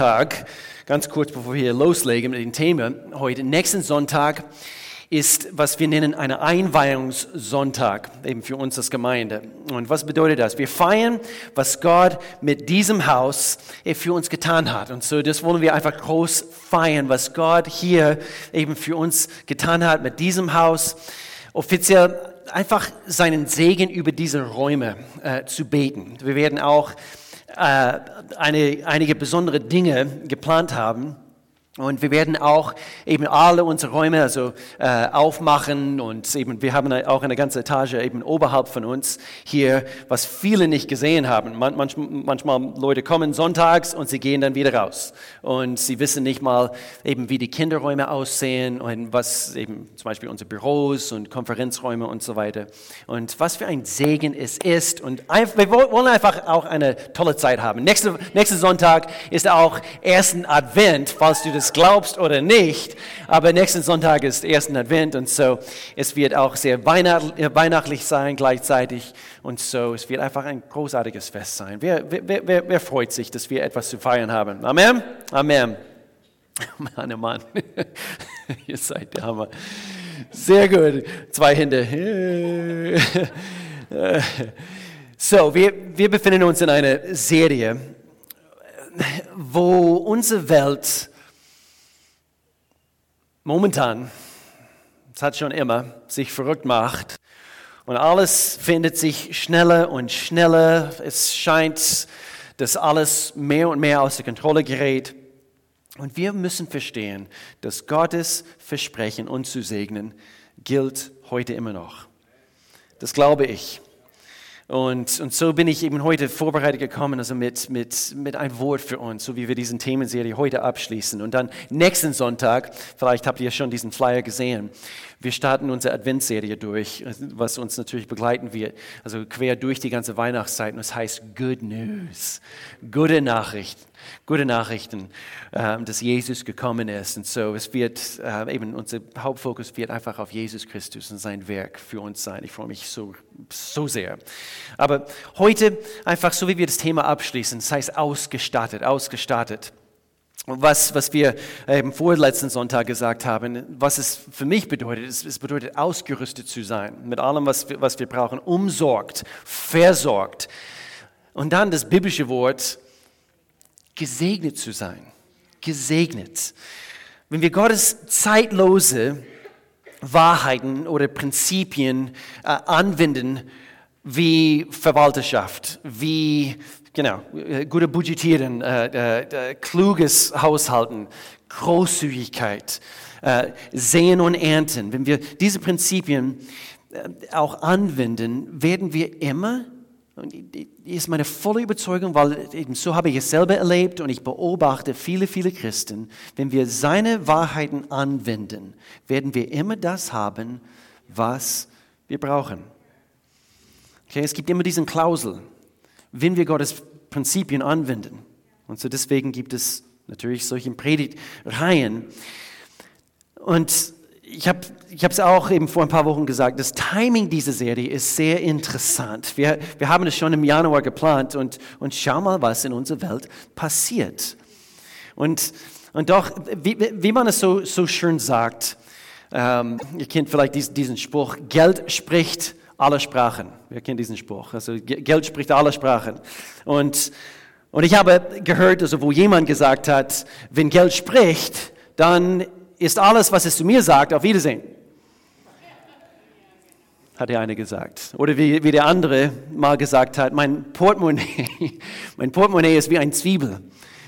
Sonntag, ganz kurz bevor wir loslegen mit dem Thema heute, nächsten Sonntag ist, was wir nennen, ein Einweihungssonntag, eben für uns als Gemeinde. Und was bedeutet das? Wir feiern, was Gott mit diesem Haus für uns getan hat. Und so, das wollen wir einfach groß feiern, was Gott hier eben für uns getan hat mit diesem Haus. Offiziell einfach seinen Segen über diese Räume äh, zu beten. Wir werden auch äh, eine, einige besondere Dinge geplant haben. Und wir werden auch eben alle unsere Räume also äh, aufmachen und eben wir haben auch eine ganze Etage eben oberhalb von uns hier, was viele nicht gesehen haben. Man, manchmal, Leute kommen sonntags und sie gehen dann wieder raus und sie wissen nicht mal eben wie die Kinderräume aussehen und was eben zum Beispiel unsere Büros und Konferenzräume und so weiter. Und was für ein Segen es ist und wir wollen einfach auch eine tolle Zeit haben. Nächste, nächsten Sonntag ist auch ersten Advent, falls du das es glaubst oder nicht. Aber nächsten Sonntag ist ersten Advent und so, es wird auch sehr weihnachtlich sein gleichzeitig. Und so, es wird einfach ein großartiges Fest sein. Wer, wer, wer, wer freut sich, dass wir etwas zu feiern haben? Amen? Amen. Mann, oh Mann, ihr seid der Hammer. Sehr gut. Zwei Hände. So, wir, wir befinden uns in einer Serie, wo unsere Welt momentan, es hat schon immer, sich verrückt macht. Und alles findet sich schneller und schneller. Es scheint, dass alles mehr und mehr aus der Kontrolle gerät. Und wir müssen verstehen, dass Gottes Versprechen, uns zu segnen, gilt heute immer noch. Das glaube ich. Und, und so bin ich eben heute vorbereitet gekommen, also mit, mit, mit einem Wort für uns, so wie wir diesen Themenserie heute abschließen. Und dann nächsten Sonntag, vielleicht habt ihr schon diesen Flyer gesehen, wir starten unsere Adventsserie durch, was uns natürlich begleiten wird, also quer durch die ganze Weihnachtszeit. Und es heißt Good News, gute Nachrichten, gute Nachrichten, ähm, dass Jesus gekommen ist. Und so, es wird äh, eben, unser Hauptfokus wird einfach auf Jesus Christus und sein Werk für uns sein. Ich freue mich so, so sehr. Aber heute einfach so, wie wir das Thema abschließen, das heißt ausgestattet, ausgestattet was, was wir eben vor letzten Sonntag gesagt haben, was es für mich bedeutet, es, es bedeutet ausgerüstet zu sein mit allem, was wir, was wir brauchen, umsorgt, versorgt. Und dann das biblische Wort, gesegnet zu sein, gesegnet. Wenn wir Gottes zeitlose Wahrheiten oder Prinzipien äh, anwenden, wie Verwalterschaft, wie Genau, äh, gute Budgetieren, äh, äh, äh, kluges Haushalten, Großzügigkeit, äh, Sehen und Ernten. Wenn wir diese Prinzipien auch anwenden, werden wir immer, und die ist meine volle Überzeugung, weil eben so habe ich es selber erlebt und ich beobachte viele, viele Christen, wenn wir seine Wahrheiten anwenden, werden wir immer das haben, was wir brauchen. Okay, es gibt immer diesen Klausel wenn wir Gottes Prinzipien anwenden. Und so deswegen gibt es natürlich solche Predigtreihen. Und ich habe es auch eben vor ein paar Wochen gesagt, das Timing dieser Serie ist sehr interessant. Wir, wir haben es schon im Januar geplant und, und schau mal, was in unserer Welt passiert. Und, und doch, wie, wie man es so, so schön sagt, ähm, ihr kennt vielleicht diesen, diesen Spruch, Geld spricht alle Sprachen. Wir kennen diesen Spruch. Also Geld spricht alle Sprachen. Und, und ich habe gehört, also wo jemand gesagt hat, wenn Geld spricht, dann ist alles, was es zu mir sagt, auf Wiedersehen. Hat der eine gesagt. Oder wie, wie der andere mal gesagt hat, mein Portemonnaie, mein Portemonnaie ist wie ein Zwiebel.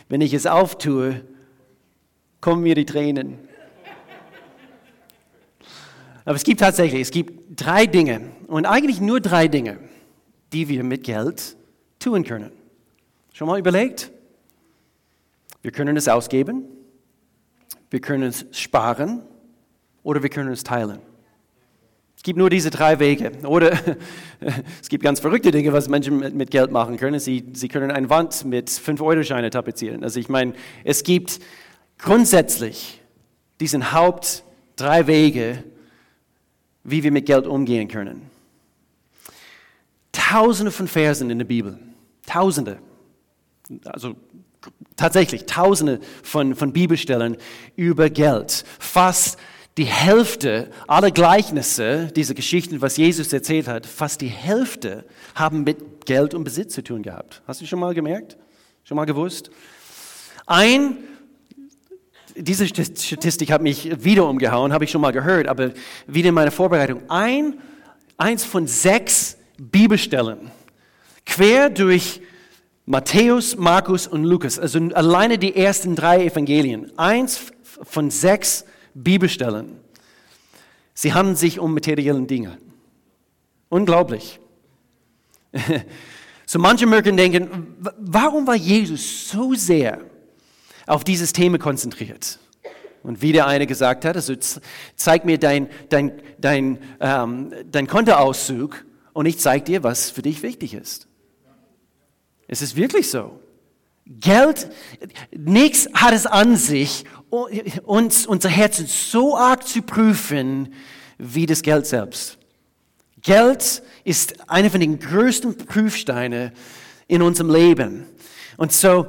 Wenn ich es auftue, kommen mir die Tränen. Aber es gibt tatsächlich, es gibt drei Dinge und eigentlich nur drei Dinge, die wir mit Geld tun können. Schon mal überlegt? Wir können es ausgeben, wir können es sparen oder wir können es teilen. Es gibt nur diese drei Wege. Oder es gibt ganz verrückte Dinge, was Menschen mit Geld machen können. Sie, sie können eine Wand mit 5-Euro-Scheine tapezieren. Also ich meine, es gibt grundsätzlich diesen Haupt drei Wege, wie wir mit Geld umgehen können. Tausende von Versen in der Bibel, Tausende, also tatsächlich Tausende von, von Bibelstellen über Geld. Fast die Hälfte aller Gleichnisse, diese Geschichten, was Jesus erzählt hat, fast die Hälfte haben mit Geld und Besitz zu tun gehabt. Hast du schon mal gemerkt? Schon mal gewusst? Ein, diese Statistik hat mich wieder umgehauen, habe ich schon mal gehört, aber wieder in meiner Vorbereitung. Ein, eins von sechs Bibelstellen, quer durch Matthäus, Markus und Lukas, also alleine die ersten drei Evangelien, eins von sechs Bibelstellen. Sie handeln sich um materielle Dinge. Unglaublich. So manche mögen denken, warum war Jesus so sehr auf dieses Thema konzentriert? Und wie der eine gesagt hat, also zeig mir dein, dein, dein, ähm, dein Kontoauszug und ich zeige dir, was für dich wichtig ist. Es ist wirklich so. Geld, nichts hat es an sich, uns, unser Herzen so arg zu prüfen, wie das Geld selbst. Geld ist einer von den größten Prüfsteinen in unserem Leben. Und so,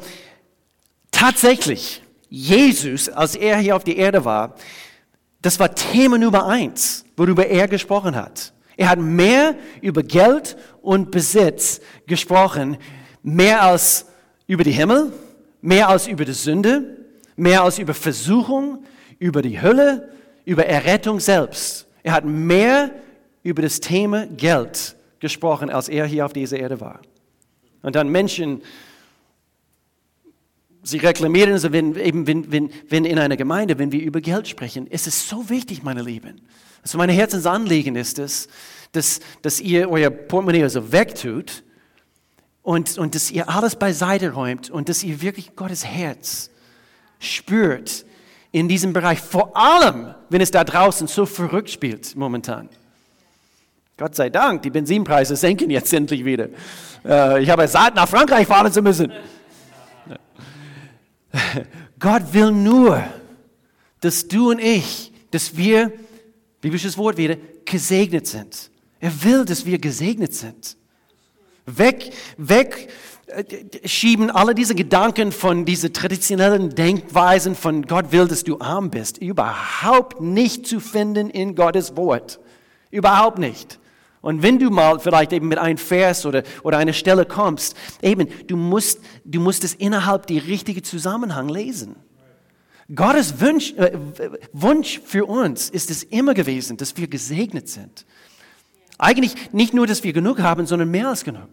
tatsächlich, Jesus, als er hier auf der Erde war, das war Thema Nummer eins, worüber er gesprochen hat. Er hat mehr über Geld und Besitz gesprochen mehr als über die Himmel, mehr als über die Sünde, mehr als über Versuchung, über die Hölle, über Errettung selbst. Er hat mehr über das Thema Geld gesprochen, als er hier auf dieser Erde war. Und dann Menschen, sie reklamieren, also wenn, eben wenn, wenn, wenn in einer Gemeinde, wenn wir über Geld sprechen, ist es so wichtig, meine Lieben. Also mein Herzensanliegen ist es, dass, dass ihr euer Portemonnaie so wegtut und, und dass ihr alles beiseite räumt und dass ihr wirklich Gottes Herz spürt in diesem Bereich. Vor allem, wenn es da draußen so verrückt spielt momentan. Gott sei Dank, die Benzinpreise senken jetzt endlich wieder. Äh, ich habe satt, nach Frankreich fahren zu müssen. Gott will nur, dass du und ich, dass wir, biblisches Wort wieder, gesegnet sind. Er will, dass wir gesegnet sind. Weg, weg äh, schieben alle diese Gedanken von diesen traditionellen Denkweisen von Gott will, dass du arm bist, überhaupt nicht zu finden in Gottes Wort. Überhaupt nicht. Und wenn du mal vielleicht eben mit einem Vers oder, oder einer Stelle kommst, eben, du musst, du musst es innerhalb die richtige Zusammenhang lesen. Gottes Wunsch, äh, Wunsch für uns ist es immer gewesen, dass wir gesegnet sind. Eigentlich nicht nur, dass wir genug haben, sondern mehr als genug.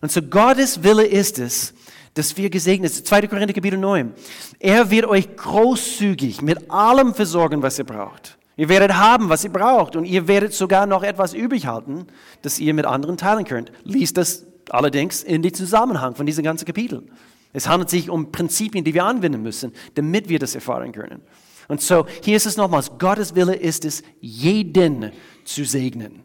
Und so Gottes Wille ist es, dass wir gesegnet sind. 2. Korinther Kapitel 9. Er wird euch großzügig mit allem versorgen, was ihr braucht. Ihr werdet haben, was ihr braucht. Und ihr werdet sogar noch etwas übrig halten, das ihr mit anderen teilen könnt. Lies das allerdings in den Zusammenhang von diesem ganzen Kapitel. Es handelt sich um Prinzipien, die wir anwenden müssen, damit wir das erfahren können. Und so, hier ist es nochmals, Gottes Wille ist es, jeden zu segnen.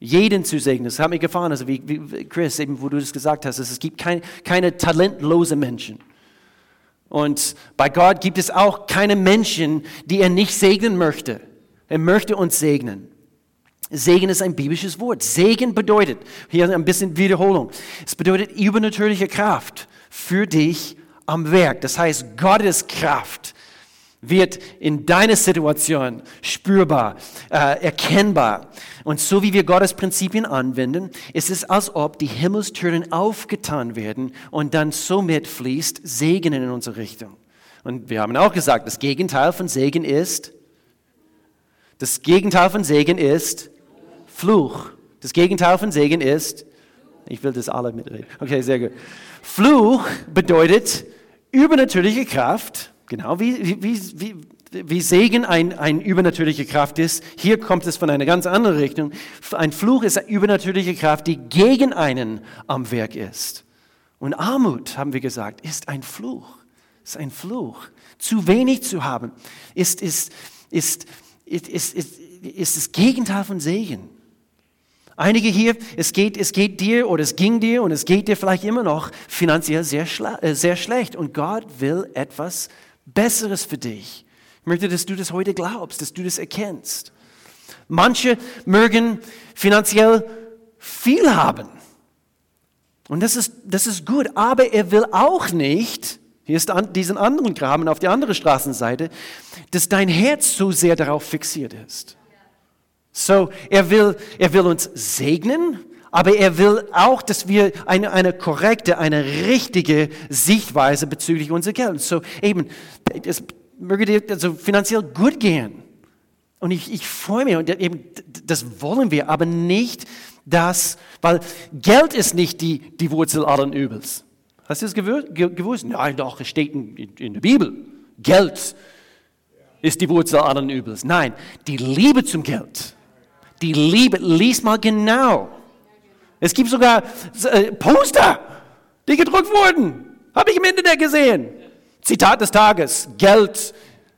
Jeden zu segnen. Das hat mir gefallen, also wie, wie Chris, eben wo du das gesagt hast, es gibt kein, keine talentlose Menschen. Und bei Gott gibt es auch keine Menschen, die er nicht segnen möchte. Er möchte uns segnen. Segen ist ein biblisches Wort. Segen bedeutet, hier ein bisschen Wiederholung, es bedeutet übernatürliche Kraft für dich am Werk. Das heißt, Gottes Kraft wird in deiner Situation spürbar, äh, erkennbar. Und so wie wir Gottes Prinzipien anwenden, ist es, als ob die Himmelstüren aufgetan werden und dann somit fließt Segen in unsere Richtung. Und wir haben auch gesagt, das Gegenteil von Segen ist, das Gegenteil von Segen ist Fluch. Das Gegenteil von Segen ist, ich will das alle mitreden. Okay, sehr gut. Fluch bedeutet übernatürliche Kraft Genau wie, wie, wie, wie Segen ein, ein übernatürliche Kraft ist, hier kommt es von einer ganz anderen Richtung. Ein Fluch ist eine übernatürliche Kraft, die gegen einen am Werk ist. Und Armut, haben wir gesagt, ist ein Fluch. Ist ein Fluch. Zu wenig zu haben, ist, ist, ist, ist, ist, ist, ist das Gegenteil von Segen. Einige hier, es geht, es geht dir oder es ging dir und es geht dir vielleicht immer noch finanziell sehr, äh, sehr schlecht. Und Gott will etwas Besseres für dich. Ich möchte, dass du das heute glaubst, dass du das erkennst. Manche mögen finanziell viel haben. Und das ist, das ist gut, aber er will auch nicht, hier ist an, diesen anderen Graben auf der anderen Straßenseite, dass dein Herz so sehr darauf fixiert ist. So, er will, er will uns segnen, aber er will auch, dass wir eine, eine korrekte, eine richtige Sichtweise bezüglich unser Geld. So eben, es möge dir also finanziell gut gehen. Und ich, ich freue mich und eben, das wollen wir, aber nicht das, weil Geld ist nicht die, die Wurzel allen Übels. Hast du das gewusst? Nein, doch, es steht in, in der Bibel. Geld ist die Wurzel allen Übels. Nein, die Liebe zum Geld. Die Liebe, lies mal genau. Es gibt sogar äh, Poster, die gedruckt wurden. Habe ich im Internet gesehen. Zitat des Tages. Geld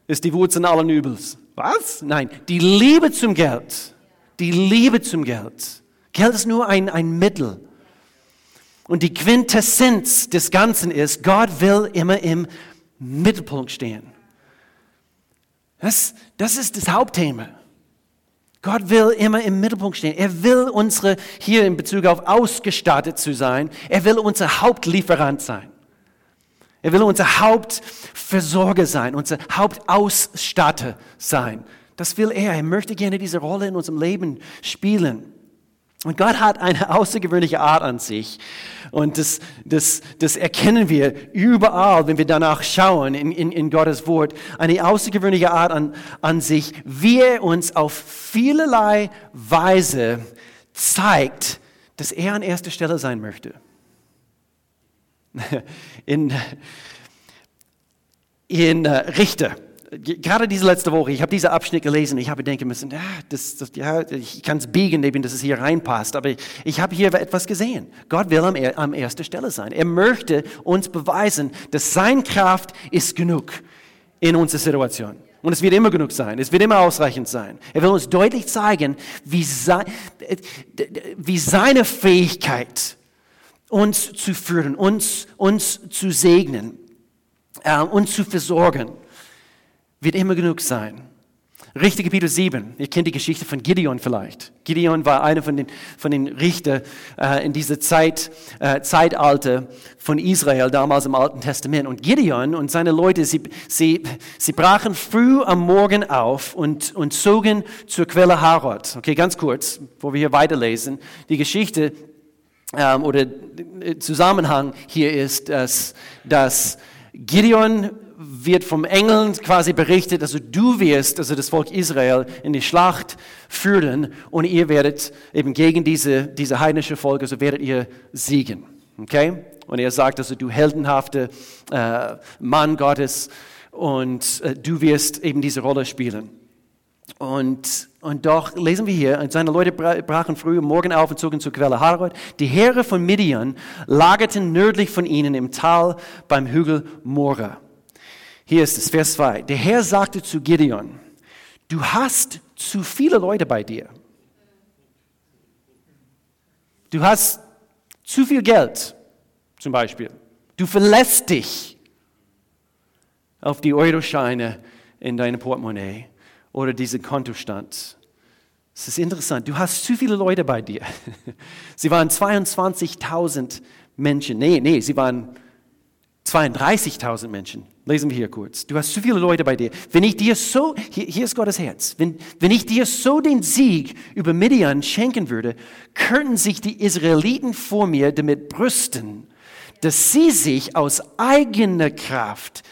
ist die Wurzel allen Übels. Was? Nein, die Liebe zum Geld. Die Liebe zum Geld. Geld ist nur ein, ein Mittel. Und die Quintessenz des Ganzen ist, Gott will immer im Mittelpunkt stehen. Das, das ist das Hauptthema. Gott will immer im Mittelpunkt stehen. Er will unsere, hier in Bezug auf ausgestattet zu sein, er will unser Hauptlieferant sein. Er will unser Hauptversorger sein, unser Hauptausstatter sein. Das will er. Er möchte gerne diese Rolle in unserem Leben spielen. Und Gott hat eine außergewöhnliche Art an sich. Und das, das, das erkennen wir überall, wenn wir danach schauen in, in, in Gottes Wort. Eine außergewöhnliche Art an, an sich, wie er uns auf vielerlei Weise zeigt, dass er an erster Stelle sein möchte. In, in äh, Richter gerade diese letzte Woche, ich habe diesen Abschnitt gelesen, ich habe denken müssen, ja, das, das, ja, ich kann es biegen, eben, dass es hier reinpasst, aber ich, habe hier etwas gesehen. Gott will am, am ersten Stelle sein. Er möchte uns beweisen, dass seine Kraft ist genug in unserer Situation. Und es wird immer genug sein, es wird immer ausreichend sein. Er will uns deutlich zeigen, wie, sein, wie seine Fähigkeit, uns zu führen, uns, uns zu segnen, äh, uns zu versorgen, wird immer genug sein. Richter Kapitel 7, ihr kennt die Geschichte von Gideon vielleicht. Gideon war einer von den, von den Richtern äh, in dieser Zeit, äh, Zeitalter von Israel, damals im Alten Testament. Und Gideon und seine Leute, sie, sie, sie brachen früh am Morgen auf und, und zogen zur Quelle Harod. Okay, ganz kurz, bevor wir hier weiterlesen. Die Geschichte ähm, oder Zusammenhang hier ist, dass, dass Gideon wird vom Engeln quasi berichtet, also du wirst, also das Volk Israel, in die Schlacht führen und ihr werdet eben gegen diese, diese heidnische Volk, also werdet ihr siegen. Okay? Und er sagt, also du heldenhafte äh, Mann Gottes und äh, du wirst eben diese Rolle spielen. Und, und doch lesen wir hier, seine Leute brachen früh am Morgen auf und zogen zur Quelle Harod. Die Heere von Midian lagerten nördlich von ihnen im Tal beim Hügel Mora. Hier ist es, Vers 2. Der Herr sagte zu Gideon, du hast zu viele Leute bei dir. Du hast zu viel Geld, zum Beispiel. Du verlässt dich auf die Euroscheine in deinem Portemonnaie oder diesen Kontostand. Es ist interessant, du hast zu viele Leute bei dir. Sie waren 22.000 Menschen. Nee, nee, sie waren 32.000 Menschen. Lesen wir hier kurz. Du hast zu viele Leute bei dir. Wenn ich dir so, hier, hier ist Gottes Herz, wenn, wenn ich dir so den Sieg über Midian schenken würde, könnten sich die Israeliten vor mir damit brüsten, dass sie sich aus eigener Kraft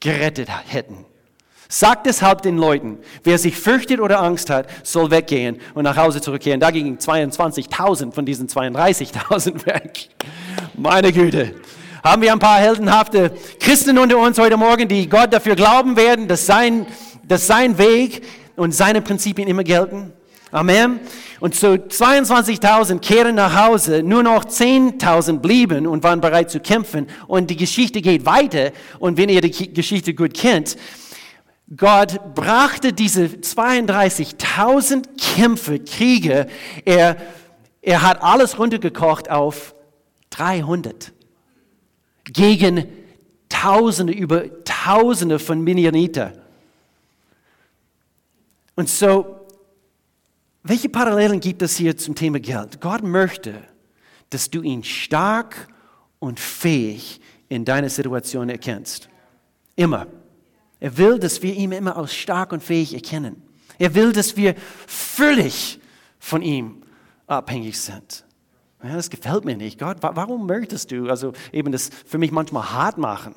gerettet hätten. Sag deshalb den Leuten, wer sich fürchtet oder Angst hat, soll weggehen und nach Hause zurückkehren. Da gingen 22.000 von diesen 32.000 weg. Meine Güte haben wir ein paar heldenhafte Christen unter uns heute Morgen, die Gott dafür glauben werden, dass sein, dass sein Weg und seine Prinzipien immer gelten. Amen. Und so 22.000 kehren nach Hause, nur noch 10.000 blieben und waren bereit zu kämpfen. Und die Geschichte geht weiter. Und wenn ihr die Geschichte gut kennt, Gott brachte diese 32.000 Kämpfe, Kriege, er, er hat alles runtergekocht auf 300 gegen Tausende, über Tausende von Midianiter. Und so, welche Parallelen gibt es hier zum Thema Geld? Gott möchte, dass du ihn stark und fähig in deiner Situation erkennst. Immer. Er will, dass wir ihn immer als stark und fähig erkennen. Er will, dass wir völlig von ihm abhängig sind. Das gefällt mir nicht. Gott, warum möchtest du also eben das für mich manchmal hart machen?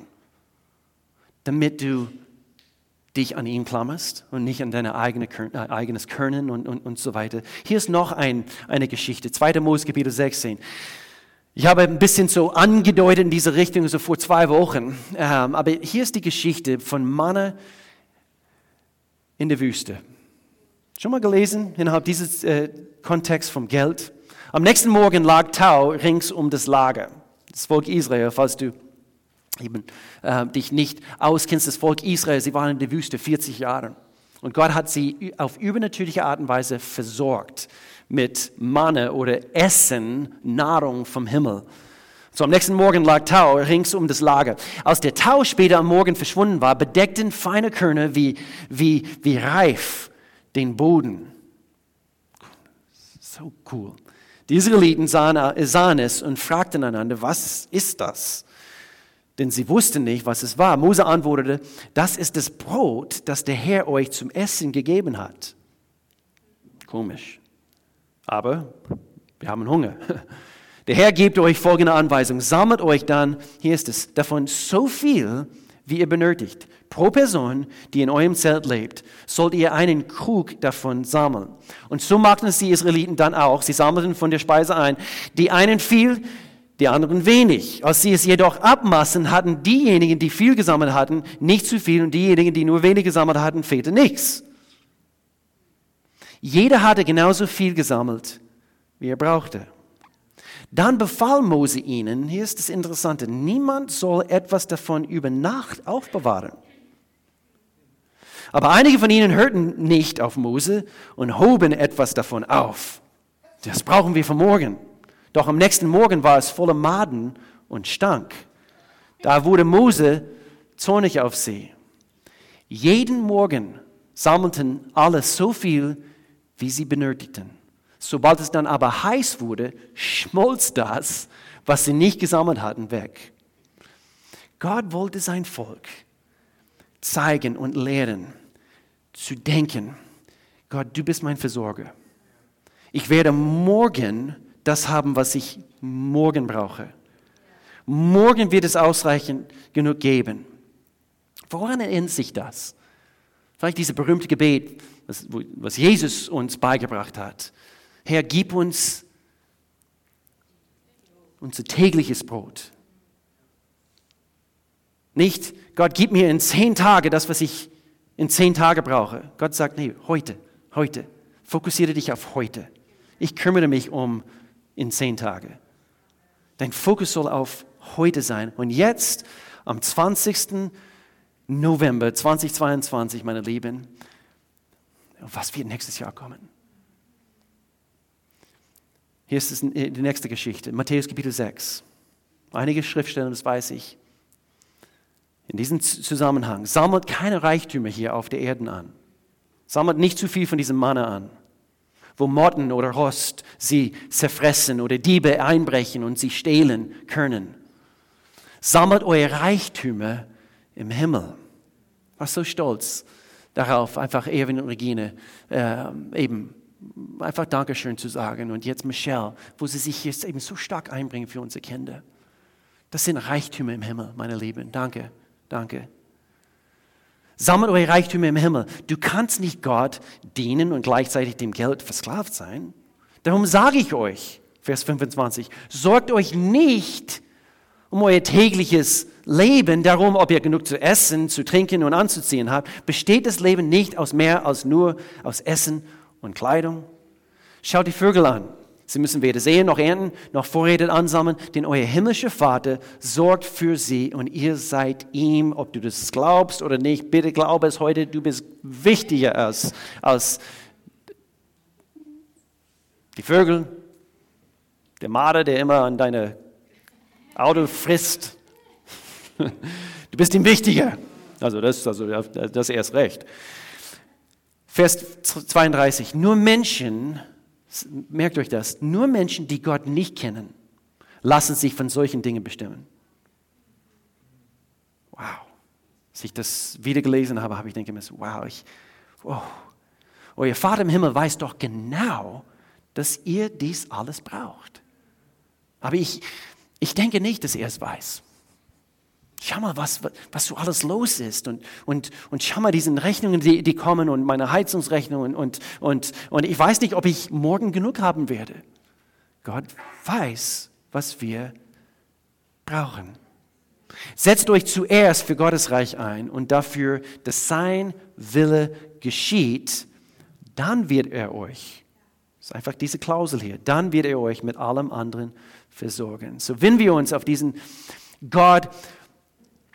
Damit du dich an ihn klammerst und nicht an dein eigene, äh, eigenes Können und, und, und so weiter. Hier ist noch ein, eine Geschichte, 2. Mose Kapitel 16. Ich habe ein bisschen so angedeutet in diese Richtung, so vor zwei Wochen. Ähm, aber hier ist die Geschichte von Manne in der Wüste. Schon mal gelesen innerhalb dieses äh, Kontext vom Geld? Am nächsten Morgen lag Tau rings um das Lager. Das Volk Israel, falls du eben, äh, dich nicht auskennst, das Volk Israel, sie waren in der Wüste 40 Jahre. Und Gott hat sie auf übernatürliche Art und Weise versorgt mit Manne oder Essen, Nahrung vom Himmel. So am nächsten Morgen lag Tau rings um das Lager. Als der Tau später am Morgen verschwunden war, bedeckten feine Körner wie, wie, wie reif den Boden. So cool. Die Israeliten sahen, sahen es und fragten einander, was ist das? denn sie wussten nicht, was es war. Mose antwortete, das ist das Brot, das der Herr euch zum Essen gegeben hat. Komisch. Aber wir haben Hunger. Der Herr gibt euch folgende Anweisung. Sammelt euch dann, hier ist es, davon so viel, wie ihr benötigt. Pro Person, die in eurem Zelt lebt, sollt ihr einen Krug davon sammeln. Und so machten es die Israeliten dann auch. Sie sammelten von der Speise ein. Die einen viel, die anderen wenig. Als sie es jedoch abmaßen, hatten diejenigen, die viel gesammelt hatten, nicht zu viel und diejenigen, die nur wenig gesammelt hatten, fehlte nichts. Jeder hatte genauso viel gesammelt, wie er brauchte. Dann befahl Mose ihnen, hier ist das Interessante, niemand soll etwas davon über Nacht aufbewahren. Aber einige von ihnen hörten nicht auf Mose und hoben etwas davon auf. Das brauchen wir für morgen. Doch am nächsten Morgen war es voller Maden und stank. Da wurde Mose zornig auf sie. Jeden Morgen sammelten alle so viel, wie sie benötigten. Sobald es dann aber heiß wurde, schmolz das, was sie nicht gesammelt hatten, weg. Gott wollte sein Volk zeigen und lehren, zu denken, Gott, du bist mein Versorger. Ich werde morgen das haben, was ich morgen brauche. Morgen wird es ausreichend genug geben. Woran erinnert sich das? Vielleicht dieses berühmte Gebet, was, Jesus uns beigebracht hat. Herr, gib uns unser tägliches Brot. Nicht, Gott, gib mir in zehn Tage das, was ich in zehn Tagen brauche. Gott sagt, nee, heute, heute. Fokussiere dich auf heute. Ich kümmere mich um in zehn Tage. Dein Fokus soll auf heute sein. Und jetzt, am 20. November 2022, meine Lieben, was wird nächstes Jahr kommen? Hier ist die nächste Geschichte, Matthäus Kapitel 6. Einige Schriftstellen, das weiß ich. In diesem Zusammenhang, sammelt keine Reichtümer hier auf der Erde an. Sammelt nicht zu viel von diesem Manne an wo Motten oder Rost sie zerfressen oder Diebe einbrechen und sie stehlen können. Sammelt eure Reichtümer im Himmel. War so stolz darauf, einfach Erwin und Regine äh, eben einfach Dankeschön zu sagen. Und jetzt Michelle, wo sie sich jetzt eben so stark einbringen für unsere Kinder. Das sind Reichtümer im Himmel, meine Lieben. Danke, danke. Sammelt eure Reichtümer im Himmel. Du kannst nicht Gott dienen und gleichzeitig dem Geld versklavt sein. Darum sage ich euch, Vers 25, sorgt euch nicht um euer tägliches Leben, darum, ob ihr genug zu essen, zu trinken und anzuziehen habt. Besteht das Leben nicht aus mehr als nur aus Essen und Kleidung? Schaut die Vögel an. Sie müssen weder sehen noch ernten noch Vorräte ansammeln, denn euer himmlischer Vater sorgt für sie und ihr seid ihm, ob du das glaubst oder nicht. Bitte glaube es heute, du bist wichtiger als, als die Vögel, der Marder, der immer an deine Auto frisst. Du bist ihm wichtiger. Also das, also das erst recht. Vers 32. Nur Menschen merkt euch das, nur Menschen, die Gott nicht kennen, lassen sich von solchen Dingen bestimmen. Wow. Als ich das wieder gelesen habe, habe ich denke mir wow, ich, wow. Euer Vater im Himmel weiß doch genau, dass ihr dies alles braucht. Aber ich, ich denke nicht, dass er es weiß. Schau mal, was, was so alles los ist. Und, und, und schau mal, diese Rechnungen, die, die kommen und meine Heizungsrechnungen. Und, und, und ich weiß nicht, ob ich morgen genug haben werde. Gott weiß, was wir brauchen. Setzt euch zuerst für Gottes Reich ein und dafür, dass sein Wille geschieht, dann wird er euch, das ist einfach diese Klausel hier, dann wird er euch mit allem anderen versorgen. So, wenn wir uns auf diesen Gott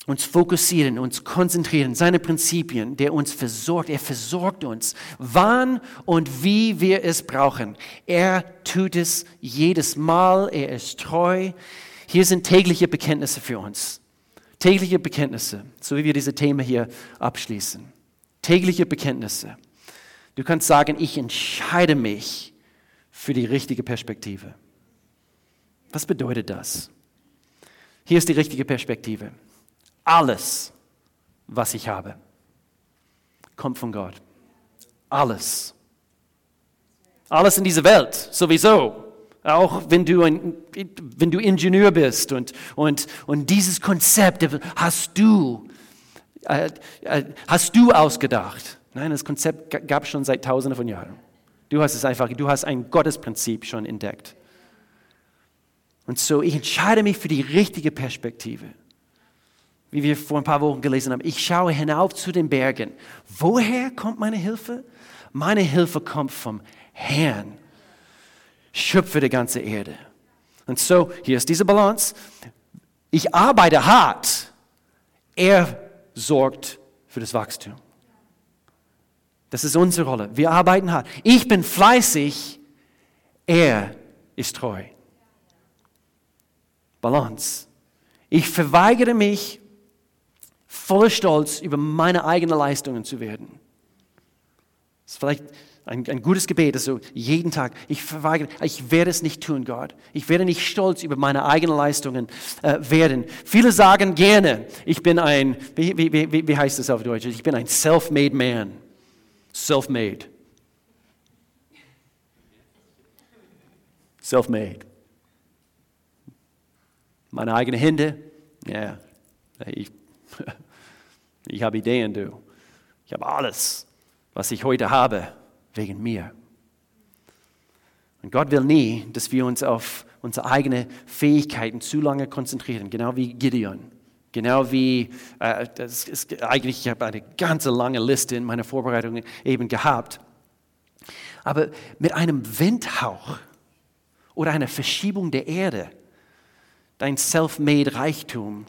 uns fokussieren, uns konzentrieren, seine Prinzipien, der uns versorgt. Er versorgt uns, wann und wie wir es brauchen. Er tut es jedes Mal, er ist treu. Hier sind tägliche Bekenntnisse für uns. Tägliche Bekenntnisse, so wie wir diese Themen hier abschließen. Tägliche Bekenntnisse. Du kannst sagen, ich entscheide mich für die richtige Perspektive. Was bedeutet das? Hier ist die richtige Perspektive. Alles, was ich habe, kommt von Gott. Alles. Alles in dieser Welt, sowieso. Auch wenn du, ein, wenn du Ingenieur bist und, und, und dieses Konzept hast du, äh, äh, hast du ausgedacht. Nein, das Konzept gab es schon seit Tausenden von Jahren. Du hast es einfach, du hast ein Gottesprinzip schon entdeckt. Und so, ich entscheide mich für die richtige Perspektive wie wir vor ein paar Wochen gelesen haben, ich schaue hinauf zu den Bergen. Woher kommt meine Hilfe? Meine Hilfe kommt vom Herrn, Schöpfer der ganzen Erde. Und so, hier ist diese Balance. Ich arbeite hart. Er sorgt für das Wachstum. Das ist unsere Rolle. Wir arbeiten hart. Ich bin fleißig. Er ist treu. Balance. Ich verweigere mich voller Stolz über meine eigenen Leistungen zu werden. Das ist vielleicht ein, ein gutes Gebet, also jeden Tag, ich verweigere, ich werde es nicht tun, Gott. Ich werde nicht stolz über meine eigenen Leistungen äh, werden. Viele sagen gerne, ich bin ein, wie, wie, wie, wie heißt das auf Deutsch? Ich bin ein self-made man. Self-made. Self-made. Meine eigenen Hände, ja, ich Ich habe Ideen, du. Ich habe alles, was ich heute habe, wegen mir. Und Gott will nie, dass wir uns auf unsere eigenen Fähigkeiten zu lange konzentrieren, genau wie Gideon. Genau wie, äh, das ist eigentlich, ich habe eine ganze lange Liste in meiner Vorbereitung eben gehabt. Aber mit einem Windhauch oder einer Verschiebung der Erde, dein self-made Reichtum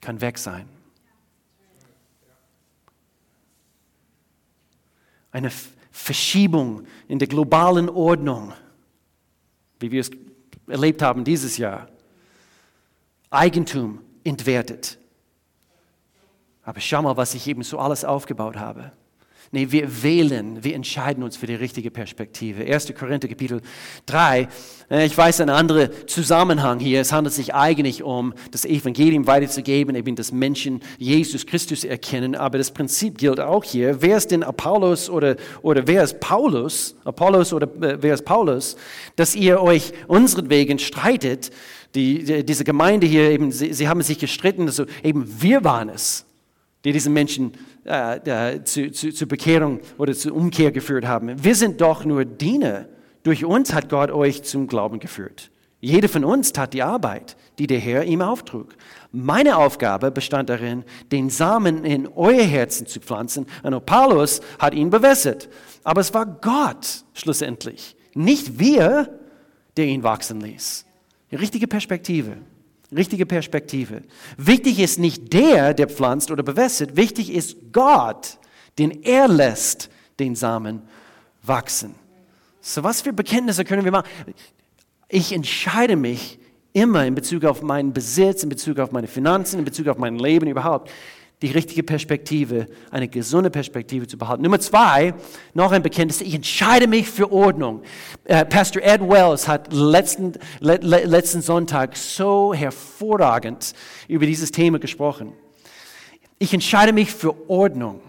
kann weg sein. Eine Verschiebung in der globalen Ordnung, wie wir es erlebt haben dieses Jahr. Eigentum entwertet. Aber schau mal, was ich eben so alles aufgebaut habe. Nee, wir wählen, wir entscheiden uns für die richtige Perspektive. 1. Korinther Kapitel 3. Äh, ich weiß einen anderen Zusammenhang hier. Es handelt sich eigentlich um das Evangelium weiterzugeben, eben dass Menschen Jesus Christus erkennen. Aber das Prinzip gilt auch hier. Wer ist denn Apollos oder, oder wer ist Paulus? Apollos oder äh, wer ist Paulus? Dass ihr euch unseren Wegen streitet. Die, die, diese Gemeinde hier eben, sie, sie haben sich gestritten. Also eben wir waren es die diesen Menschen äh, zu, zu, zur Bekehrung oder zur Umkehr geführt haben. Wir sind doch nur Diener. Durch uns hat Gott euch zum Glauben geführt. Jeder von uns tat die Arbeit, die der Herr ihm auftrug. Meine Aufgabe bestand darin, den Samen in euer Herzen zu pflanzen. Und Apollos hat ihn bewässert. Aber es war Gott schlussendlich, nicht wir, der ihn wachsen ließ. Die richtige Perspektive. Richtige Perspektive. Wichtig ist nicht der, der pflanzt oder bewässert. Wichtig ist Gott, den er lässt den Samen wachsen. So was für Bekenntnisse können wir machen? Ich entscheide mich immer in Bezug auf meinen Besitz, in Bezug auf meine Finanzen, in Bezug auf mein Leben überhaupt, die richtige Perspektive, eine gesunde Perspektive zu behalten. Nummer zwei, noch ein Bekenntnis, ich entscheide mich für Ordnung. Äh, Pastor Ed Wells hat letzten, le, letzten Sonntag so hervorragend über dieses Thema gesprochen. Ich entscheide mich für Ordnung.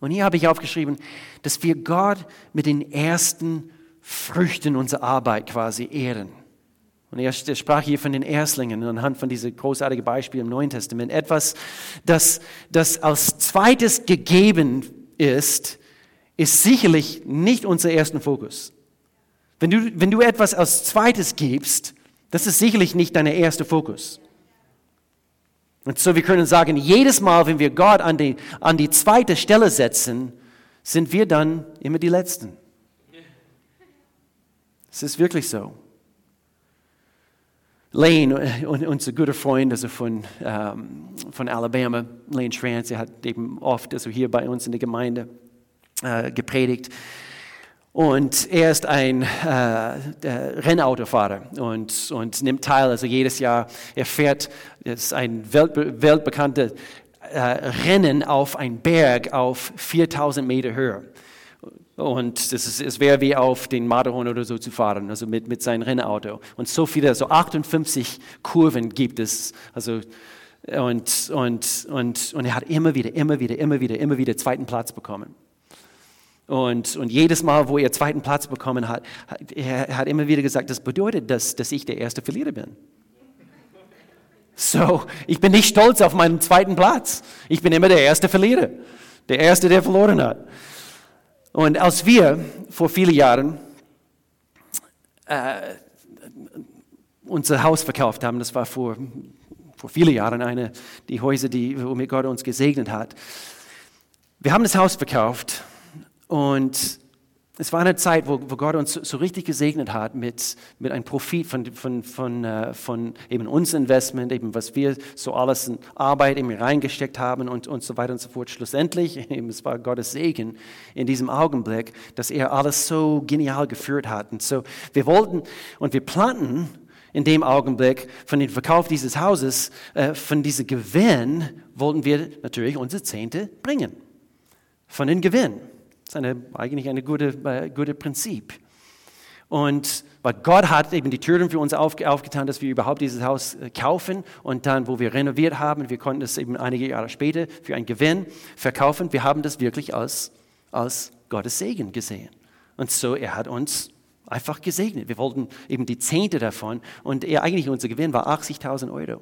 Und hier habe ich aufgeschrieben, dass wir Gott mit den ersten Früchten unserer Arbeit quasi ehren. Und er sprach hier von den Erstlingen anhand von diesem großartigen Beispiel im Neuen Testament. Etwas, das, das als zweites gegeben ist, ist sicherlich nicht unser erster Fokus. Wenn du, wenn du etwas als zweites gibst, das ist sicherlich nicht dein erster Fokus. Und so wir können sagen, jedes Mal, wenn wir Gott an die, an die zweite Stelle setzen, sind wir dann immer die Letzten. Es ist wirklich so. Lane, unser guter Freund also von, ähm, von Alabama, Lane Schranz, er hat eben oft also hier bei uns in der Gemeinde äh, gepredigt. Und er ist ein äh, Rennautofahrer und, und nimmt teil, also jedes Jahr, er fährt, es ist ein weltbe weltbekannter äh, Rennen auf einen Berg auf 4000 Meter Höhe. Und das ist, es wäre wie auf den Matterhorn oder so zu fahren, also mit, mit seinem Rennauto. Und so viele, so 58 Kurven gibt es. Also, und, und, und, und er hat immer wieder, immer wieder, immer wieder, immer wieder zweiten Platz bekommen. Und, und jedes Mal, wo er zweiten Platz bekommen hat, er hat immer wieder gesagt, das bedeutet, dass, dass ich der erste Verlierer bin. So, ich bin nicht stolz auf meinen zweiten Platz. Ich bin immer der erste Verlierer. Der erste, der verloren hat. Und als wir vor vielen Jahren äh, unser Haus verkauft haben, das war vor, vor vielen Jahren eine, die Häuser, die, womit Gott uns gesegnet hat. Wir haben das Haus verkauft und es war eine Zeit, wo, wo Gott uns so, richtig gesegnet hat mit, mit einem Profit von, von, von, äh, von eben unserem Investment, eben was wir so alles in Arbeit eben reingesteckt haben und, und so weiter und so fort. Schlussendlich, eben, es war Gottes Segen in diesem Augenblick, dass er alles so genial geführt hat. Und so, wir wollten und wir planten in dem Augenblick von dem Verkauf dieses Hauses, äh, von diesem Gewinn, wollten wir natürlich unsere Zehnte bringen. Von dem Gewinn. Das ist eine, eigentlich ein gutes äh, gute Prinzip. Und weil Gott hat eben die Türen für uns auf, aufgetan, dass wir überhaupt dieses Haus äh, kaufen und dann, wo wir renoviert haben, wir konnten es eben einige Jahre später für einen Gewinn verkaufen. Wir haben das wirklich als, als Gottes Segen gesehen. Und so, er hat uns einfach gesegnet. Wir wollten eben die Zehnte davon und er, eigentlich unser Gewinn war 80.000 Euro.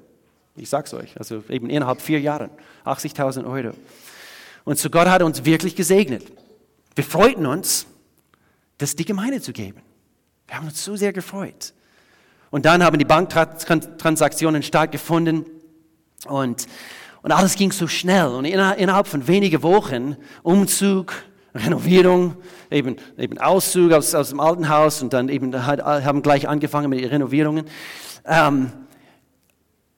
Ich sag's euch, also eben innerhalb vier Jahren 80.000 Euro. Und so Gott hat uns wirklich gesegnet. Wir freuten uns, das die Gemeinde zu geben. Wir haben uns so sehr gefreut. Und dann haben die Banktransaktionen stattgefunden und, und alles ging so schnell. Und innerhalb von wenigen Wochen, Umzug, Renovierung, eben, eben Auszug aus, aus dem alten Haus und dann eben haben gleich angefangen mit den Renovierungen. Ähm,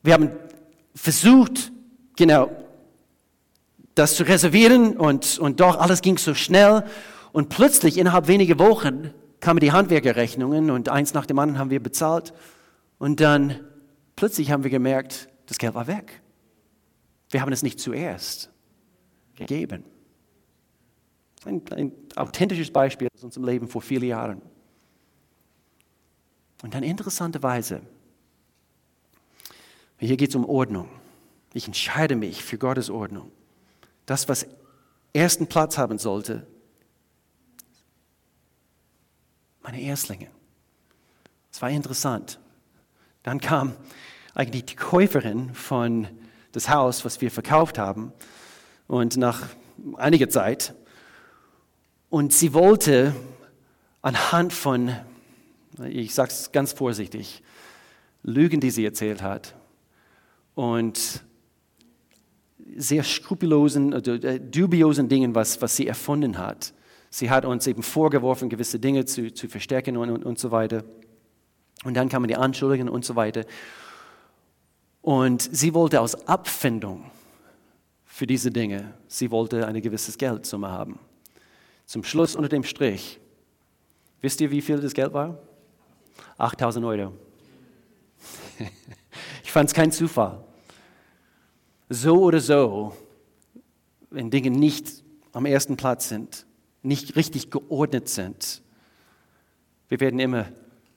wir haben versucht, genau, das zu reservieren und, und doch alles ging so schnell. Und plötzlich, innerhalb weniger Wochen, kamen die Handwerkerrechnungen und eins nach dem anderen haben wir bezahlt. Und dann plötzlich haben wir gemerkt, das Geld war weg. Wir haben es nicht zuerst gegeben. Ein, ein authentisches Beispiel aus unserem Leben vor vielen Jahren. Und dann interessanterweise, hier geht es um Ordnung. Ich entscheide mich für Gottes Ordnung das, was ersten Platz haben sollte, meine Erstlinge. Es war interessant. Dann kam eigentlich die Käuferin von das Haus, was wir verkauft haben, und nach einiger Zeit, und sie wollte anhand von, ich sage es ganz vorsichtig, Lügen, die sie erzählt hat, und sehr skrupellosen, äh, dubiosen Dingen, was, was sie erfunden hat. Sie hat uns eben vorgeworfen, gewisse Dinge zu, zu verstecken und, und, und so weiter. Und dann kamen die Anschuldigungen und so weiter. Und sie wollte aus Abfindung für diese Dinge, sie wollte eine gewisse Geldsumme haben. Zum Schluss unter dem Strich, wisst ihr, wie viel das Geld war? 8000 Euro. ich fand es kein Zufall. So oder so, wenn Dinge nicht am ersten Platz sind, nicht richtig geordnet sind, wir werden immer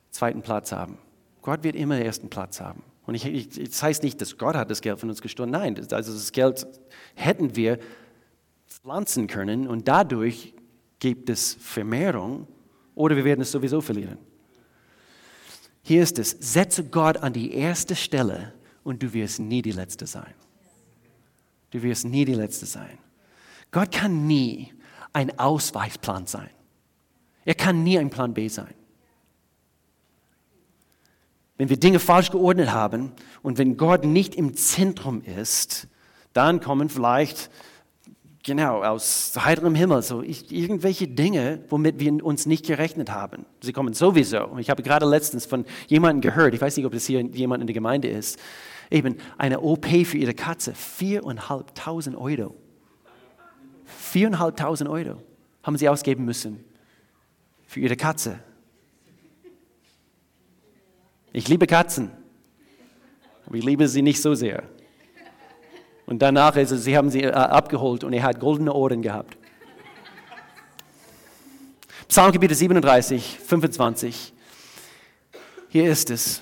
zweiten Platz haben. Gott wird immer ersten Platz haben. Und ich, ich, das heißt nicht, dass Gott hat das Geld von uns gestohlen. Nein, also das Geld hätten wir pflanzen können und dadurch gibt es Vermehrung oder wir werden es sowieso verlieren. Hier ist es, setze Gott an die erste Stelle und du wirst nie die Letzte sein. Du wirst nie die Letzte sein. Gott kann nie ein Ausweichplan sein. Er kann nie ein Plan B sein. Wenn wir Dinge falsch geordnet haben und wenn Gott nicht im Zentrum ist, dann kommen vielleicht genau aus heiterem Himmel so irgendwelche Dinge, womit wir uns nicht gerechnet haben. Sie kommen sowieso. Ich habe gerade letztens von jemandem gehört, ich weiß nicht, ob das hier jemand in der Gemeinde ist, eben eine OP für ihre Katze, 4.500 Euro. 4.500 Euro haben sie ausgeben müssen für ihre Katze. Ich liebe Katzen, aber ich liebe sie nicht so sehr. Und danach, also, sie haben sie äh, abgeholt und er hat goldene Ohren gehabt. Psalmkapitel 37, 25. Hier ist es.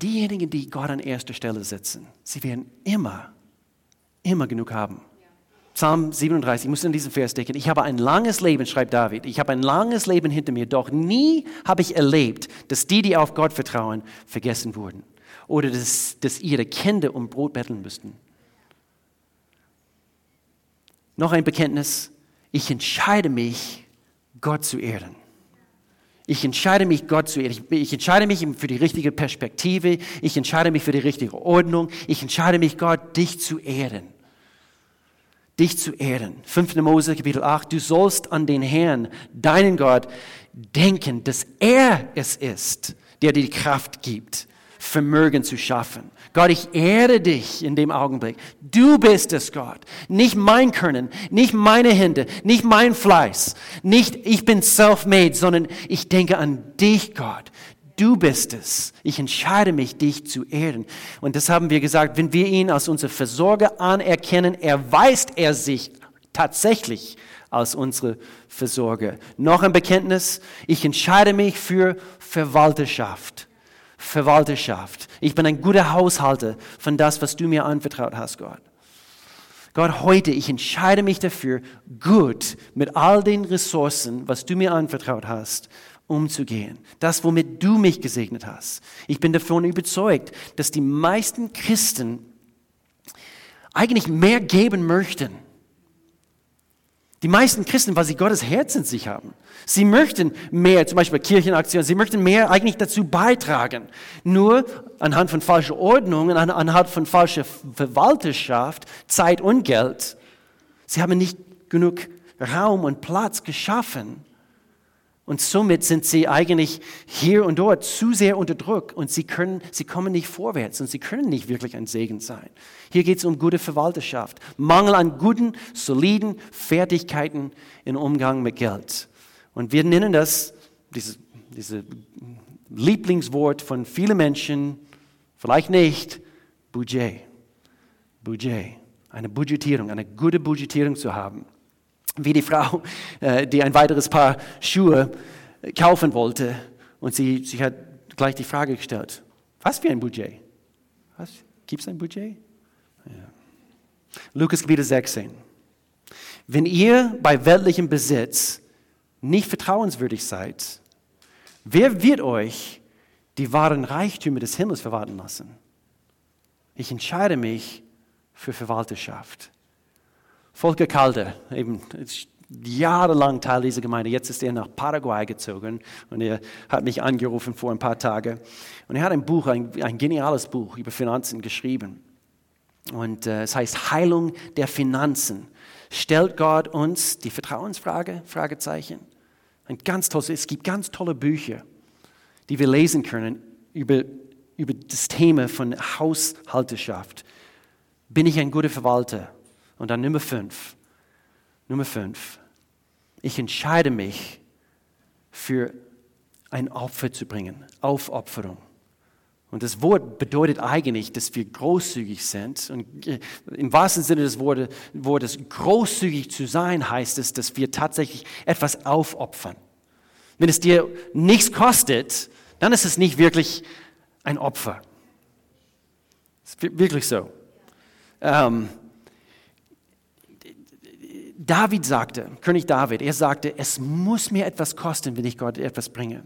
Diejenigen, die Gott an erster Stelle setzen, sie werden immer, immer genug haben. Psalm 37, ich muss an diesen Vers denken. Ich habe ein langes Leben, schreibt David, ich habe ein langes Leben hinter mir, doch nie habe ich erlebt, dass die, die auf Gott vertrauen, vergessen wurden oder dass, dass ihre Kinder um Brot betteln müssten. Noch ein Bekenntnis, ich entscheide mich, Gott zu ehren. Ich entscheide mich, Gott zu ehren. Ich, ich, entscheide mich für die richtige Perspektive. Ich entscheide mich für die richtige Ordnung. Ich entscheide mich, Gott, dich zu ehren dich zu ehren. 5. Mose Kapitel 8, du sollst an den Herrn, deinen Gott, denken, dass er es ist, der dir die Kraft gibt, Vermögen zu schaffen. Gott, ich ehre dich in dem Augenblick. Du bist es, Gott. Nicht mein Können, nicht meine Hände, nicht mein Fleiß, nicht ich bin self-made, sondern ich denke an dich, Gott. Du bist es. Ich entscheide mich, dich zu ehren. Und das haben wir gesagt, wenn wir ihn als unser Versorger anerkennen, erweist er sich tatsächlich als unsere Versorger. Noch ein Bekenntnis. Ich entscheide mich für Verwalterschaft. Verwalterschaft. Ich bin ein guter Haushalter von das, was du mir anvertraut hast, Gott. Gott, heute, ich entscheide mich dafür, gut mit all den Ressourcen, was du mir anvertraut hast, umzugehen. Das, womit du mich gesegnet hast. Ich bin davon überzeugt, dass die meisten Christen eigentlich mehr geben möchten. Die meisten Christen, weil sie Gottes Herz in sich haben. Sie möchten mehr, zum Beispiel Kirchenaktionen, sie möchten mehr eigentlich dazu beitragen. Nur anhand von falscher Ordnung, anhand von falscher Verwalterschaft, Zeit und Geld. Sie haben nicht genug Raum und Platz geschaffen, und somit sind sie eigentlich hier und dort zu sehr unter Druck und sie, können, sie kommen nicht vorwärts und sie können nicht wirklich ein Segen sein. Hier geht es um gute Verwalterschaft, Mangel an guten, soliden Fertigkeiten im Umgang mit Geld. Und wir nennen das, dieses, dieses Lieblingswort von vielen Menschen, vielleicht nicht, Budget. Budget. Eine Budgetierung, eine gute Budgetierung zu haben wie die Frau, äh, die ein weiteres Paar Schuhe kaufen wollte. Und sie, sie hat gleich die Frage gestellt, was für ein Budget? Gibt es ein Budget? Ja. Lukas Kapitel 16. Wenn ihr bei weltlichem Besitz nicht vertrauenswürdig seid, wer wird euch die wahren Reichtümer des Himmels verwalten lassen? Ich entscheide mich für Verwalterschaft. Volker Calder, eben jahrelang Teil dieser Gemeinde. Jetzt ist er nach Paraguay gezogen und er hat mich angerufen vor ein paar Tagen. Und er hat ein Buch, ein, ein geniales Buch über Finanzen geschrieben. Und äh, es heißt Heilung der Finanzen. Stellt Gott uns die Vertrauensfrage? Fragezeichen. Ein ganz tolles, es gibt ganz tolle Bücher, die wir lesen können über, über das Thema von Haushalterschaft. Bin ich ein guter Verwalter? Und dann Nummer fünf. Nummer fünf. Ich entscheide mich für ein Opfer zu bringen, Aufopferung. Und das Wort bedeutet eigentlich, dass wir großzügig sind. Und äh, im wahrsten Sinne des Wortes, großzügig zu sein, heißt es, dass wir tatsächlich etwas aufopfern. Wenn es dir nichts kostet, dann ist es nicht wirklich ein Opfer. Das ist wirklich so. Ähm, David sagte, König David, er sagte, es muss mir etwas kosten, wenn ich Gott etwas bringe.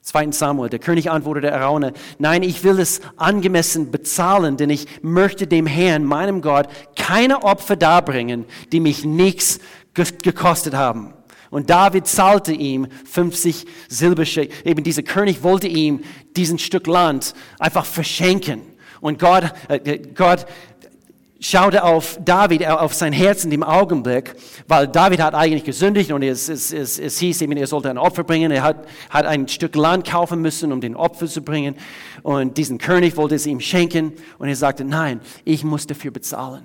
2. Samuel, der König antwortete Araune, nein, ich will es angemessen bezahlen, denn ich möchte dem Herrn, meinem Gott, keine Opfer darbringen, die mich nichts gekostet haben. Und David zahlte ihm 50 Silberschäkel. Eben dieser König wollte ihm diesen Stück Land einfach verschenken. Und Gott, äh, Gott schaute auf David, auf sein Herz in dem Augenblick, weil David hat eigentlich gesündigt und es, es, es, es hieß ihm, er sollte ein Opfer bringen. Er hat, hat ein Stück Land kaufen müssen, um den Opfer zu bringen. Und diesen König wollte es ihm schenken. Und er sagte, nein, ich muss dafür bezahlen.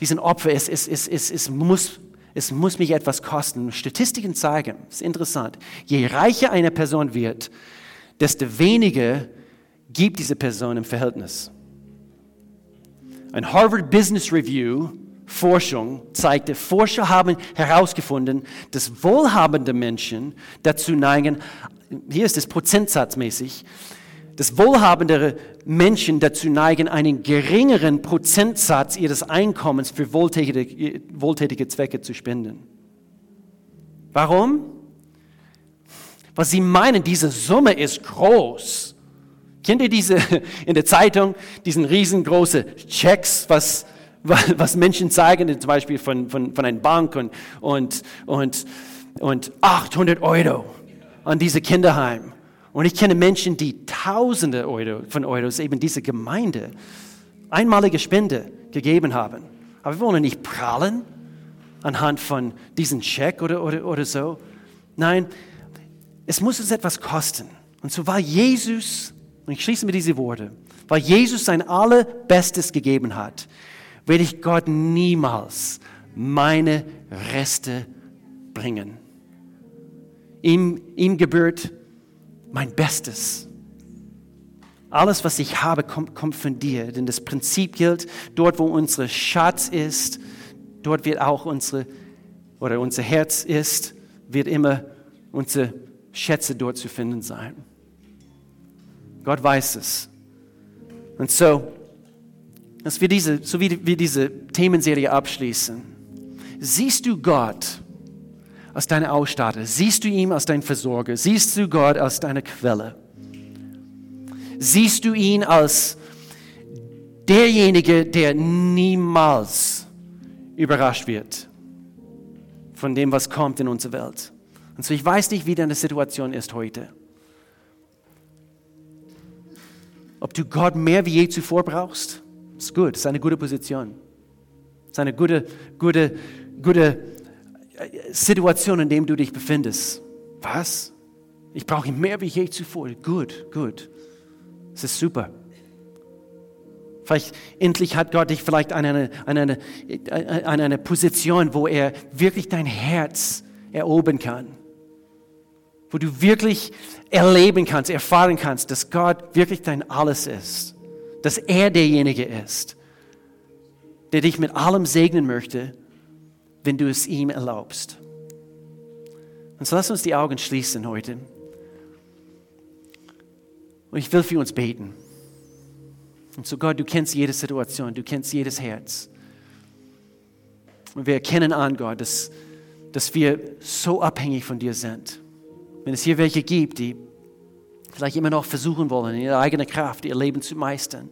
Diesen Opfer, es, es, es, es, es, muss, es muss mich etwas kosten. Statistiken zeigen, es ist interessant, je reicher eine Person wird, desto weniger gibt diese Person im Verhältnis. Ein Harvard Business Review Forschung zeigte, Forscher haben herausgefunden, dass wohlhabende Menschen dazu neigen, hier ist es prozentsatzmäßig, dass wohlhabendere Menschen dazu neigen, einen geringeren Prozentsatz ihres Einkommens für wohltätige, wohltätige Zwecke zu spenden. Warum? Weil sie meinen, diese Summe ist groß. Kennt ihr diese in der Zeitung, diesen riesengroßen Checks, was, was Menschen zeigen, zum Beispiel von, von, von einer Bank und, und, und, und 800 Euro an diese Kinderheim. Und ich kenne Menschen, die Tausende Euro von Euros eben diese Gemeinde einmalige Spende gegeben haben. Aber wir wollen nicht prahlen anhand von diesem Check oder, oder, oder so. Nein, es muss uns etwas kosten. Und so war Jesus und ich schließe mit diesen Worten. Weil Jesus sein allerbestes gegeben hat, werde ich Gott niemals meine Reste bringen. Ihm, ihm gebührt mein Bestes. Alles, was ich habe, kommt, kommt von dir. Denn das Prinzip gilt, dort, wo unser Schatz ist, dort wird auch unsere, oder unser Herz ist, wird immer unsere Schätze dort zu finden sein. Gott weiß es. Und so, dass wir diese, so wie wir diese Themenserie abschließen, siehst du Gott als deine Ausstatter, siehst du ihn als dein Versorger, siehst du Gott als deine Quelle, siehst du ihn als derjenige, der niemals überrascht wird von dem, was kommt in unsere Welt. Und so, ich weiß nicht, wie deine Situation ist heute. Ob du Gott mehr wie je zuvor brauchst, ist gut, ist eine gute Position. Ist eine gute, gute, gute äh, Situation, in der du dich befindest. Was? Ich brauche ihn mehr wie je zuvor. Gut, gut. Es ist super. Vielleicht endlich hat Gott dich vielleicht an eine, an, eine, an eine Position, wo er wirklich dein Herz erobern kann wo du wirklich erleben kannst, erfahren kannst, dass Gott wirklich dein Alles ist, dass er derjenige ist, der dich mit allem segnen möchte, wenn du es ihm erlaubst. Und so lass uns die Augen schließen heute. Und ich will für uns beten. Und so Gott, du kennst jede Situation, du kennst jedes Herz. Und wir erkennen an, Gott, dass, dass wir so abhängig von dir sind. Wenn es hier welche gibt, die vielleicht immer noch versuchen wollen, in ihrer eigenen Kraft ihr Leben zu meistern.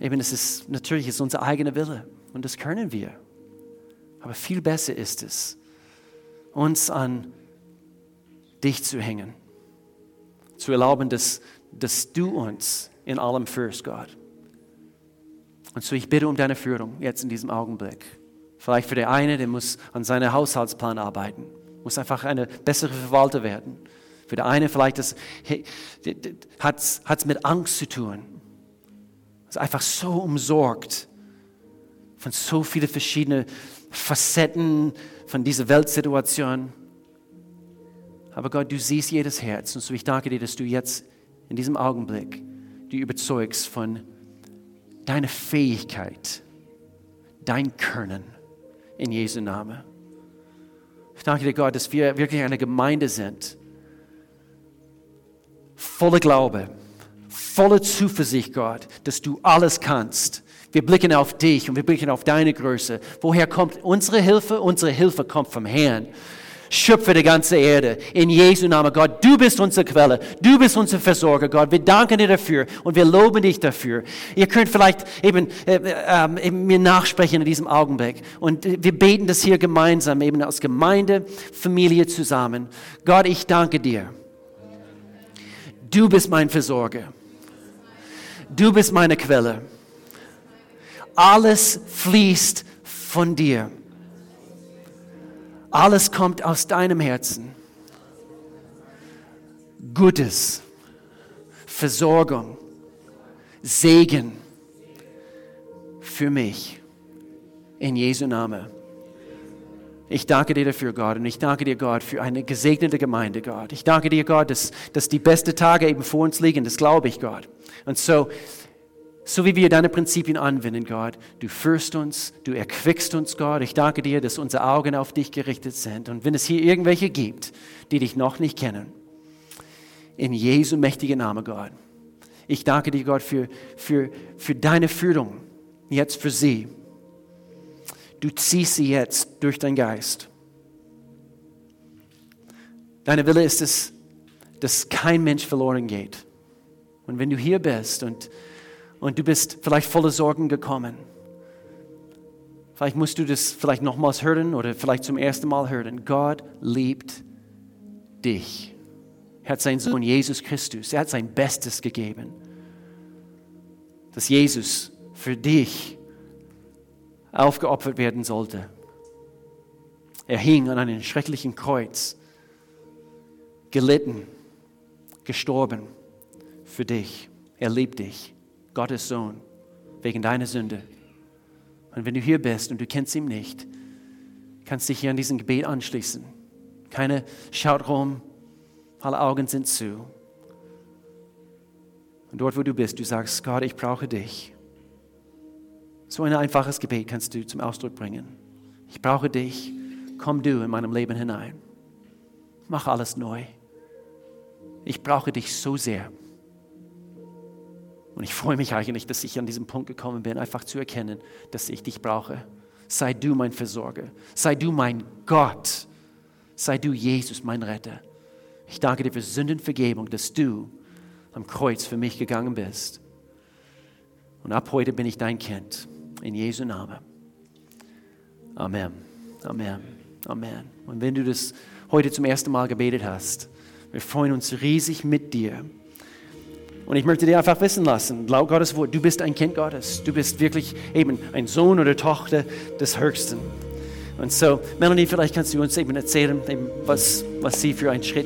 Eben, es ist natürlich ist unser eigener Wille und das können wir. Aber viel besser ist es, uns an dich zu hängen, zu erlauben, dass, dass du uns in allem führst, Gott. Und so ich bitte um deine Führung jetzt in diesem Augenblick. Vielleicht für der eine, der muss an seinem Haushaltsplan arbeiten muss einfach eine bessere Verwalter werden. Für der eine vielleicht hat es mit Angst zu tun. Ist einfach so umsorgt von so vielen verschiedenen Facetten von dieser Weltsituation. Aber Gott, du siehst jedes Herz. Und so ich danke dir, dass du jetzt in diesem Augenblick, die überzeugst von deiner Fähigkeit, dein Können in Jesu Namen. Ich danke dir, Gott, dass wir wirklich eine Gemeinde sind, voller Glaube, voller Zuversicht, Gott, dass du alles kannst. Wir blicken auf dich und wir blicken auf deine Größe. Woher kommt unsere Hilfe? Unsere Hilfe kommt vom Herrn. Schöpfer der ganzen Erde. In Jesu Namen, Gott, du bist unsere Quelle. Du bist unser Versorger, Gott. Wir danken dir dafür und wir loben dich dafür. Ihr könnt vielleicht eben, äh, äh, eben mir nachsprechen in diesem Augenblick. Und wir beten das hier gemeinsam, eben als Gemeinde, Familie zusammen. Gott, ich danke dir. Du bist mein Versorger. Du bist meine Quelle. Alles fließt von dir. Alles kommt aus deinem Herzen. Gutes, Versorgung, Segen für mich. In Jesu Namen. Ich danke dir dafür, Gott, und ich danke dir, Gott, für eine gesegnete Gemeinde, Gott. Ich danke dir, Gott, dass, dass die besten Tage eben vor uns liegen, das glaube ich, Gott. Und so, so wie wir deine Prinzipien anwenden, Gott, du führst uns, du erquickst uns, Gott. Ich danke dir, dass unsere Augen auf dich gerichtet sind. Und wenn es hier irgendwelche gibt, die dich noch nicht kennen, in Jesu mächtigen Namen, Gott. Ich danke dir, Gott, für, für, für deine Führung, jetzt für sie. Du ziehst sie jetzt durch deinen Geist. Deine Wille ist es, dass kein Mensch verloren geht. Und wenn du hier bist und und du bist vielleicht voller Sorgen gekommen. Vielleicht musst du das vielleicht nochmals hören oder vielleicht zum ersten Mal hören. Gott liebt dich. Er hat seinen Sohn Jesus Christus, er hat sein Bestes gegeben, dass Jesus für dich aufgeopfert werden sollte. Er hing an einem schrecklichen Kreuz, gelitten, gestorben für dich. Er liebt dich. Gottes Sohn, wegen deiner Sünde. Und wenn du hier bist und du kennst ihn nicht, kannst du dich hier an diesem Gebet anschließen. Keine schaut rum, alle Augen sind zu. Und dort, wo du bist, du sagst, Gott, ich brauche dich. So ein einfaches Gebet kannst du zum Ausdruck bringen. Ich brauche dich. Komm du in meinem Leben hinein. Mach alles neu. Ich brauche dich so sehr. Und ich freue mich eigentlich, dass ich an diesem Punkt gekommen bin, einfach zu erkennen, dass ich dich brauche. Sei du mein Versorger. Sei du mein Gott. Sei du Jesus, mein Retter. Ich danke dir für Sündenvergebung, dass du am Kreuz für mich gegangen bist. Und ab heute bin ich dein Kind. In Jesu Namen. Amen. Amen. Amen. Und wenn du das heute zum ersten Mal gebetet hast, wir freuen uns riesig mit dir. Und ich möchte dir einfach wissen lassen, laut Gottes Wort, du bist ein Kind Gottes. Du bist wirklich eben ein Sohn oder Tochter des Höchsten. Und so, Melanie, vielleicht kannst du uns eben erzählen, was, was sie für einen Schritt